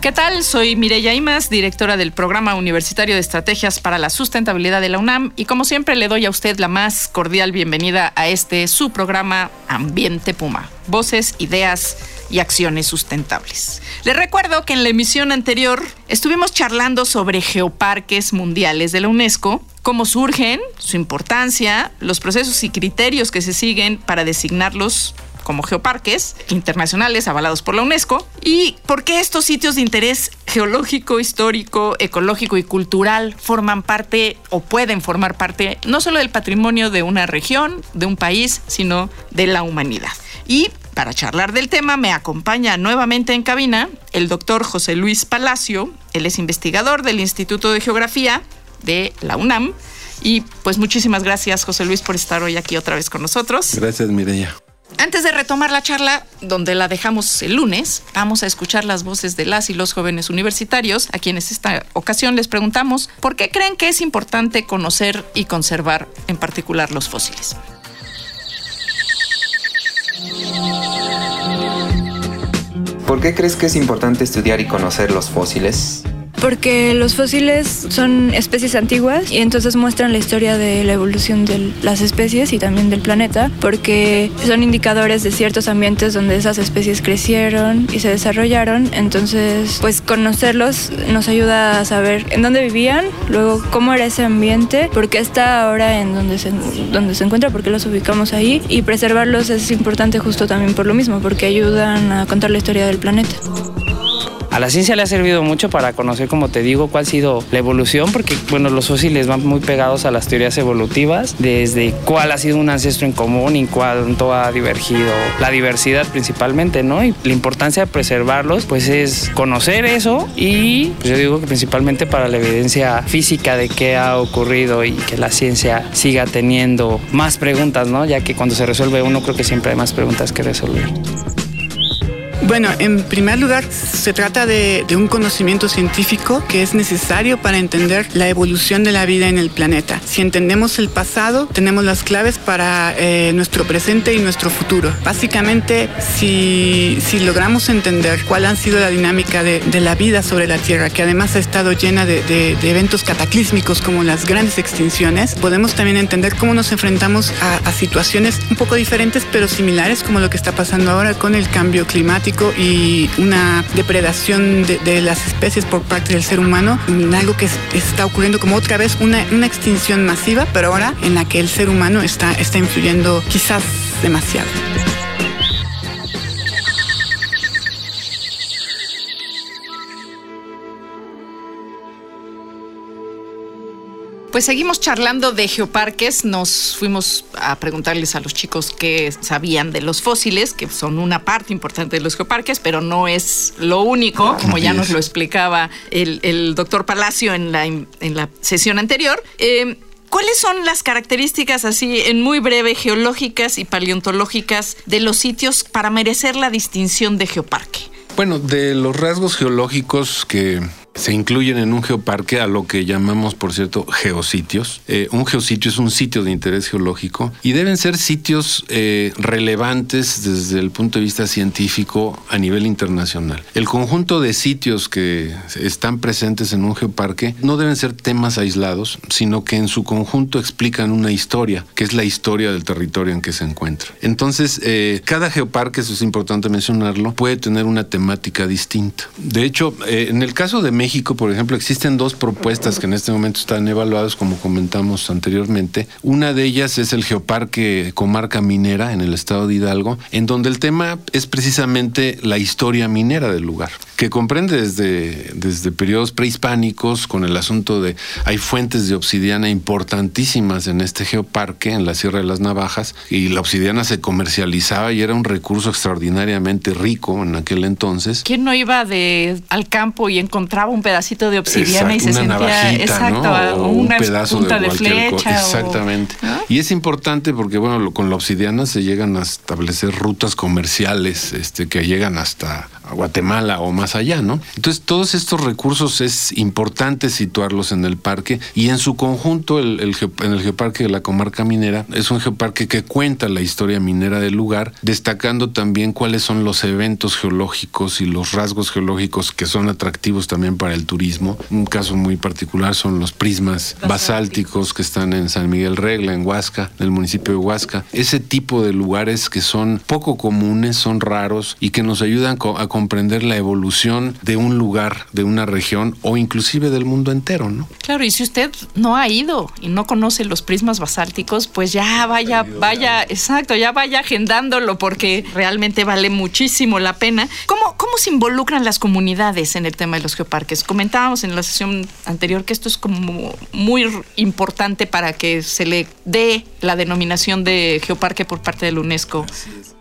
¿Qué tal? Soy Mireya Imas, directora del Programa Universitario de Estrategias para la Sustentabilidad de la UNAM y como siempre le doy a usted la más cordial bienvenida a este su programa Ambiente Puma. Voces, ideas y acciones sustentables. Les recuerdo que en la emisión anterior estuvimos charlando sobre geoparques mundiales de la UNESCO, cómo surgen, su importancia, los procesos y criterios que se siguen para designarlos como geoparques internacionales avalados por la UNESCO y por qué estos sitios de interés geológico, histórico, ecológico y cultural forman parte o pueden formar parte no solo del patrimonio de una región, de un país, sino de la humanidad. Y para charlar del tema me acompaña nuevamente en cabina el doctor José Luis Palacio. Él es investigador del Instituto de Geografía de la UNAM. Y pues muchísimas gracias José Luis por estar hoy aquí otra vez con nosotros. Gracias Mireya. Antes de retomar la charla, donde la dejamos el lunes, vamos a escuchar las voces de las y los jóvenes universitarios, a quienes esta ocasión les preguntamos por qué creen que es importante conocer y conservar en particular los fósiles. ¿Por qué crees que es importante estudiar y conocer los fósiles? Porque los fósiles son especies antiguas y entonces muestran la historia de la evolución de las especies y también del planeta, porque son indicadores de ciertos ambientes donde esas especies crecieron y se desarrollaron. Entonces, pues conocerlos nos ayuda a saber en dónde vivían, luego cómo era ese ambiente, por qué está ahora en donde se, donde se encuentra, por qué los ubicamos ahí y preservarlos es importante justo también por lo mismo, porque ayudan a contar la historia del planeta. La ciencia le ha servido mucho para conocer, como te digo, cuál ha sido la evolución, porque bueno, los fósiles van muy pegados a las teorías evolutivas, desde cuál ha sido un ancestro en común y cuánto ha divergido la diversidad principalmente, ¿no? Y la importancia de preservarlos, pues es conocer eso y pues yo digo que principalmente para la evidencia física de qué ha ocurrido y que la ciencia siga teniendo más preguntas, ¿no? Ya que cuando se resuelve uno creo que siempre hay más preguntas que resolver. Bueno, en primer lugar, se trata de, un conocimiento científico que es necesario para entender la evolución de la vida en el planeta. Si entendemos el pasado, tenemos las claves para eh, nuestro presente y nuestro futuro. Básicamente, si, logramos entender cuál ha sido la dinámica de, la vida sobre la Tierra, que además ha estado llena de, eventos cataclísmicos como las grandes extinciones, podemos también entender cómo nos enfrentamos a situaciones un poco diferentes pero similares como lo que está pasando ahora con el cambio climático y una depredación de, las especies por parte del ser humano, algo que está ocurriendo como otra vez una, una extinción masiva, pero ahora en la que el ser humano está, está influyendo quizás demasiado. Pues seguimos charlando de geoparques. Nos fuimos a preguntarles a los chicos qué sabían de los fósiles, que son una parte importante de los geoparques, pero no es lo único, como ya nos lo explicaba el, doctor Palacio en la, en la sesión anterior. Eh, ¿Cuáles son las características así en muy breve geológicas y paleontológicas de los sitios para merecer la distinción de geoparque? Bueno, de los rasgos geológicos que se incluyen en un geoparque a lo que llamamos, por cierto, geositios. Eh, un geositio es un sitio de interés geológico y deben ser sitios eh, relevantes desde el punto de vista científico a nivel internacional. El conjunto de sitios que están presentes en un geoparque no deben ser temas aislados, sino que en su conjunto explican una historia, que es la historia del territorio en que se encuentra. Entonces, eh, cada geoparque, eso es importante mencionarlo, puede tener una temática distinta. De hecho, en el caso de México, México, por ejemplo, existen dos propuestas que en este momento están evaluadas, como comentamos anteriormente. Una de ellas es el Geoparque Comarca Minera en el estado de Hidalgo, en donde el tema es precisamente la historia minera del lugar, que comprende desde, desde periodos prehispánicos con el asunto de hay fuentes de obsidiana importantísimas en este geoparque, en la Sierra de las Navajas, y la obsidiana se comercializaba y era un recurso extraordinariamente rico en aquel entonces. ¿Quién no iba de, al campo y encontraba un pedacito de obsidiana y se sentía navajita, exacto, ¿no? O un pedazo punta de, de, flecha? o- Exactamente. ¿no? Y es importante porque, bueno, con la obsidiana se llegan a establecer rutas comerciales este, que llegan hasta Guatemala o más allá, ¿no? Entonces, todos estos recursos es importante situarlos en el parque y en su conjunto, el, en el geoparque de la comarca minera, es un geoparque que cuenta la historia minera del lugar, destacando también cuáles son los eventos geológicos y los rasgos geológicos que son atractivos también para el turismo. Un caso muy particular son los prismas basálticos que están en San Miguel Regla, en Huasca, en el municipio de Huasca. Ese tipo de lugares que son poco comunes, son raros y que nos ayudan a comprender la evolución de un lugar, de una región o inclusive del mundo entero, ¿no? Claro, y si usted no ha ido y no conoce los prismas basálticos, pues ya vaya, vaya, exacto, ya vaya agendándolo porque realmente vale muchísimo la pena. ¿Cómo, ¿Cómo se involucran las comunidades en el tema de los geoparques? Comentábamos en la sesión anterior que esto es como muy importante para que se le dé la denominación de geoparque por parte de la UNESCO.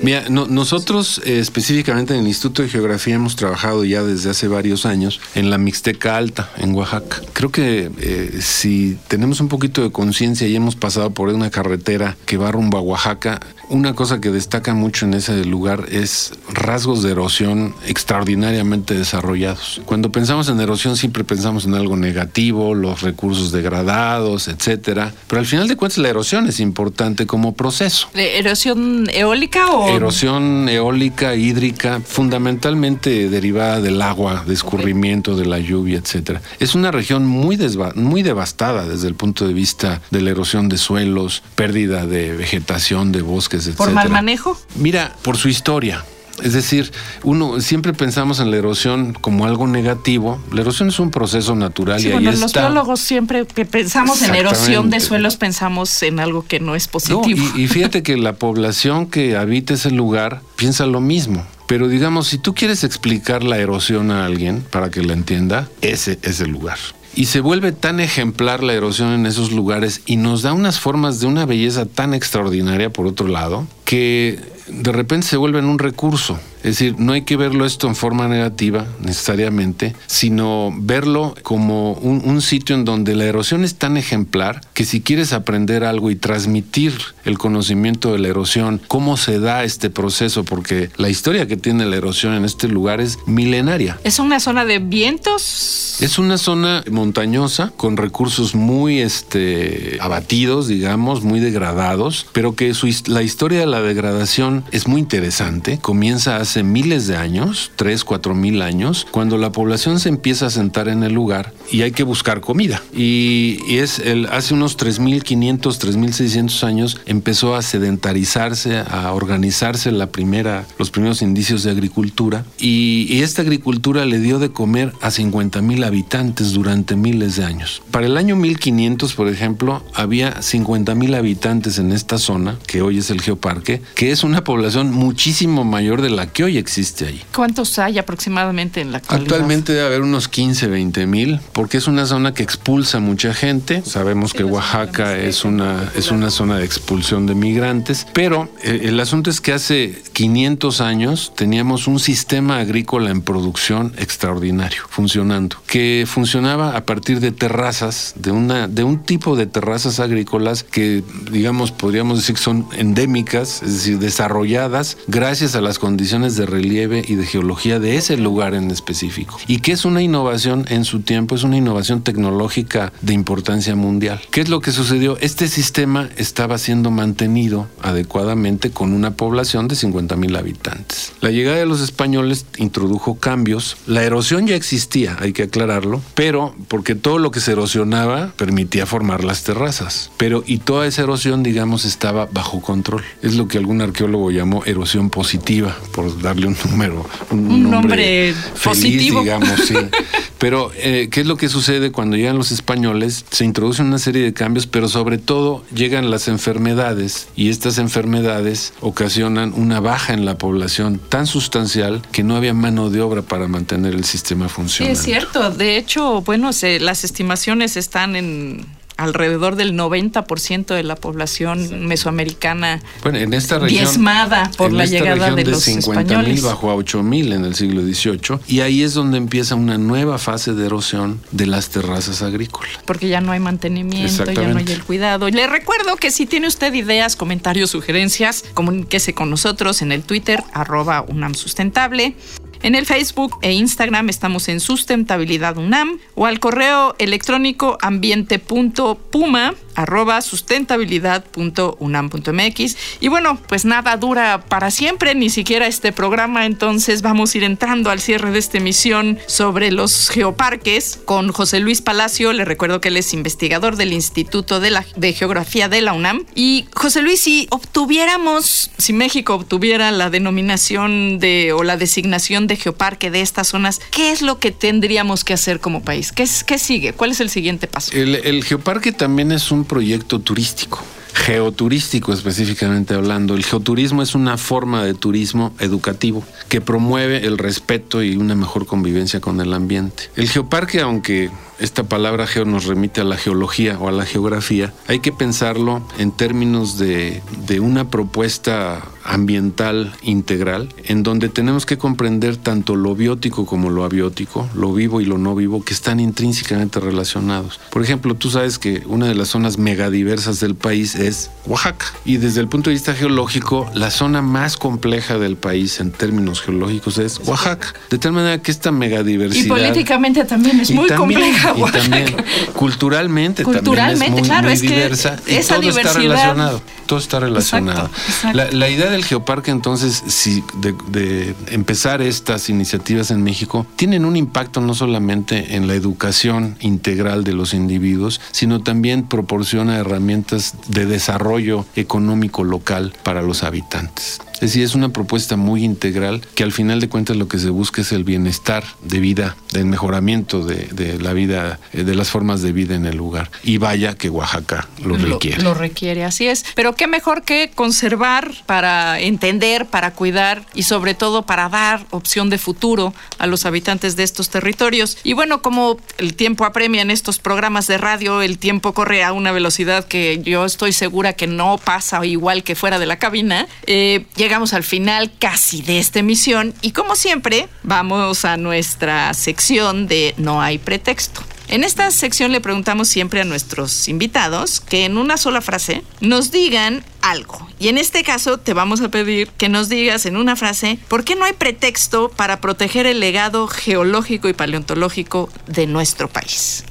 Mira, no- nosotros eh, específicamente en el Instituto de Geografía hemos trabajado ya desde hace varios años en la Mixteca Alta, en Oaxaca. Creo que eh, si tenemos un poquito de conciencia y hemos pasado por una carretera que va rumbo a Oaxaca, una cosa que destaca mucho en ese lugar es rasgos de erosión extraordinariamente desarrollados. Cuando pensamos en erosión siempre pensamos en algo negativo, los recursos degradados, etcétera, pero al final de cuentas la erosión es importante como proceso. ¿De ¿Erosión eólica o...? Erosión eólica, hídrica, fundamentalmente derivada del agua, de escurrimiento, de la lluvia, etcétera. Es una región muy, muy devastada desde el punto de vista de la erosión de suelos, pérdida de vegetación, de bosques, ¿Por mal manejo? Mira, por su historia. Es decir, uno siempre pensamos en la erosión como algo negativo. La erosión es un proceso natural Sí, y bueno, ahí los está. biólogos siempre que pensamos en erosión de suelos pensamos en algo que no es No, positivo. y, y fíjate que la población que habita ese lugar piensa lo mismo. Pero digamos, si tú quieres explicar la erosión a alguien para que la entienda, ese es el lugar. Y se vuelve tan ejemplar la erosión en esos lugares y nos da unas formas de una belleza tan extraordinaria, por otro lado, que de repente se vuelven un recurso. Es decir, no hay que verlo esto en forma negativa necesariamente, sino verlo como un, un sitio en donde la erosión es tan ejemplar que si quieres aprender algo y transmitir el conocimiento de la erosión, cómo se da este proceso, porque la historia que tiene la erosión en este lugar es milenaria. ¿Es una zona de vientos? Es una zona montañosa con recursos muy este, abatidos, digamos, muy degradados, pero que su la historia de la degradación es muy interesante. Comienza hace miles de años, 3, 4 mil años, cuando la población se empieza a sentar en el lugar y hay que buscar comida. Y, es el, hace unos 3.500, 3.600 años empezó a sedentarizarse, a organizarse la primera, los primeros indicios de agricultura y, y esta agricultura le dio de comer a 50 mil habitantes durante miles de años. Para el año 1500, por ejemplo, había 50 mil habitantes en esta zona, que hoy es el geoparque, que es una población muchísimo mayor de la que hoy existe ahí. ¿Cuántos hay aproximadamente en la actualidad? Actualmente debe haber unos 15, 20 mil, porque es una zona que expulsa mucha gente. Sabemos que Oaxaca es una, es una zona de expulsión de migrantes, pero eh, el asunto es que hace 500 años teníamos un sistema agrícola en producción extraordinario, funcionando, que funcionaba a partir de terrazas, de, una, de un tipo de terrazas agrícolas que, digamos, podríamos decir que son endémicas, es decir, desarrolladas gracias a las condiciones de relieve y de geología de ese lugar en específico. Y que es una innovación en su tiempo, es una innovación tecnológica de importancia mundial. ¿Qué es lo que sucedió? Este sistema estaba siendo mantenido adecuadamente con una población de 50 mil habitantes. La llegada de los españoles introdujo cambios. La erosión ya existía, hay que aclararlo, pero porque todo lo que se erosionaba permitía formar las terrazas. Pero y toda esa erosión, digamos, estaba bajo control. Es lo que algún arqueólogo llamó erosión positiva, por darle un número, un, Un nombre feliz, positivo. digamos, sí. Pero, eh, ¿qué es lo que sucede cuando llegan los españoles? Se introducen una serie de cambios, pero sobre todo llegan las enfermedades y estas enfermedades ocasionan una baja en la población tan sustancial que no había mano de obra para mantener el sistema funcionando. Sí, es cierto. De hecho, bueno, se, las estimaciones están en alrededor del 90% de la población mesoamericana bueno, en esta región, diezmada por en la esta llegada región de, de los 50 españoles. mil bajó a 8 mil en el siglo XVIII y ahí es donde empieza una nueva fase de erosión de las terrazas agrícolas. Porque ya no hay mantenimiento, ya no hay el cuidado. Y le recuerdo que si tiene usted ideas, comentarios, sugerencias, comuníquese con nosotros en el Twitter, arroba UNAM Sustentable. En el Facebook e Instagram estamos en Sustentabilidad UNAM o al correo electrónico ambiente.puma arroba sustentabilidad.unam.mx. Y bueno, pues nada dura para siempre, ni siquiera este programa, entonces vamos a ir entrando al cierre de esta emisión sobre los geoparques con José Luis Palacio. Le recuerdo que él es investigador del Instituto de, la, de Geografía de la UNAM. Y José Luis, si obtuviéramos, si México obtuviera la denominación de o la designación de geoparque de estas zonas, ¿qué es lo que tendríamos que hacer como país? ¿Qué, qué sigue? ¿Cuál es el siguiente paso? El, el geoparque también es un proyecto turístico. Geoturístico específicamente hablando. El geoturismo es una forma de turismo educativo que promueve el respeto y una mejor convivencia con el ambiente. El geoparque, aunque esta palabra geo nos remite a la geología o a la geografía, hay que pensarlo en términos de, de una propuesta ambiental integral en donde tenemos que comprender tanto lo biótico como lo abiótico, lo vivo y lo no vivo, que están intrínsecamente relacionados. Por ejemplo, tú sabes que una de las zonas megadiversas del país es Oaxaca. Y desde el punto de vista geológico, la zona más compleja del país en términos geológicos es Oaxaca. De tal manera que esta megadiversidad... Y políticamente también es muy también- compleja. Y Oaxaca. también culturalmente, Culturalmente, también es muy, claro, muy es que diversa. y esa todo está diversidad- relacionado. Todo está relacionado. Exacto, exacto. La, la idea del geoparque, entonces, si de, de empezar estas iniciativas en México, tienen un impacto no solamente en la educación integral de los individuos, sino también proporciona herramientas de desarrollo económico local para los habitantes. Es decir, es una propuesta muy integral que al final de cuentas lo que se busca es el bienestar de vida, el mejoramiento de, de la vida, eh, de las formas de vida en el lugar. Y vaya que Oaxaca lo requiere. Lo, requiere, así es. Pero qué mejor que conservar para entender, para cuidar y sobre todo para dar opción de futuro a los habitantes de estos territorios. Y bueno, como el tiempo apremia en estos programas de radio, el tiempo corre a una velocidad que yo estoy segura que no pasa igual que fuera de la cabina. Eh, llegamos al final casi de esta emisión y como siempre vamos a nuestra sección de No hay pretexto. En esta sección le preguntamos siempre a nuestros invitados que en una sola frase nos digan algo. Y en este caso te vamos a pedir que nos digas en una frase por qué no hay pretexto para proteger el legado geológico y paleontológico de nuestro país.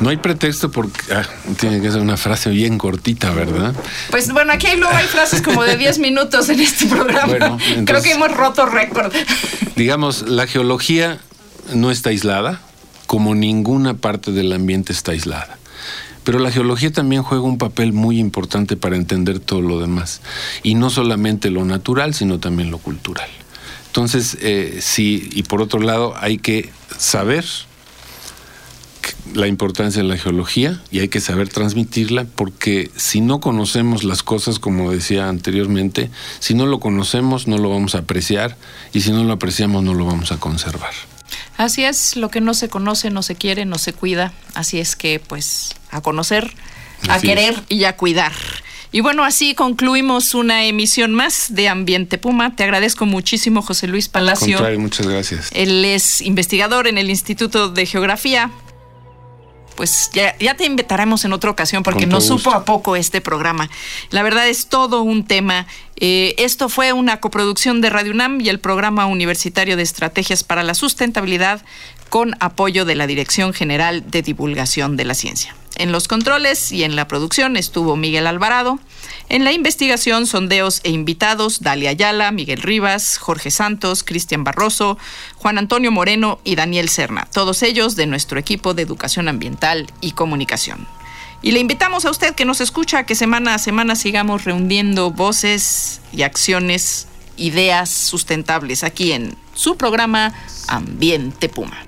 No hay pretexto porque ah, tiene que ser una frase bien cortita, ¿verdad? Pues bueno, aquí luego hay frases como de 10 minutos en este programa. Bueno, Creo que hemos roto récord. Digamos, la geología no está aislada, como ninguna parte del ambiente está aislada. Pero la geología también juega un papel muy importante para entender todo lo demás. Y no solamente lo natural, sino también lo cultural. Entonces, eh, sí, y por otro lado, hay que saber la importancia de la geología y hay que saber transmitirla porque si no conocemos las cosas, como decía anteriormente, si no lo conocemos no lo vamos a apreciar y si no lo apreciamos no lo vamos a conservar. Así es, lo que no se conoce, no se quiere, no se cuida. Así es que, pues, a conocer, a Así es. querer y a cuidar. Y bueno, así concluimos una emisión más de Ambiente Puma. Te agradezco muchísimo, José Luis Al Palacio. contrario, muchas gracias. Él es investigador en el Instituto de Geografía. Pues ya, ya te invitaremos en otra ocasión porque nos todo supo a poco este programa. La verdad es todo un tema. Eh, esto fue una coproducción de Radio UNAM y el Programa Universitario de Estrategias para la Sustentabilidad con apoyo de la Dirección General de Divulgación de la Ciencia. En los controles y en la producción estuvo Miguel Alvarado. En la investigación, sondeos e invitados, Dalia Ayala, Miguel Rivas, Jorge Santos, Cristian Barroso, Juan Antonio Moreno y Daniel Serna, todos ellos de nuestro equipo de Educación Ambiental y Comunicación. Y le invitamos a usted que nos escucha que semana a semana sigamos reuniendo voces y acciones, ideas sustentables aquí en su programa Ambiente Puma.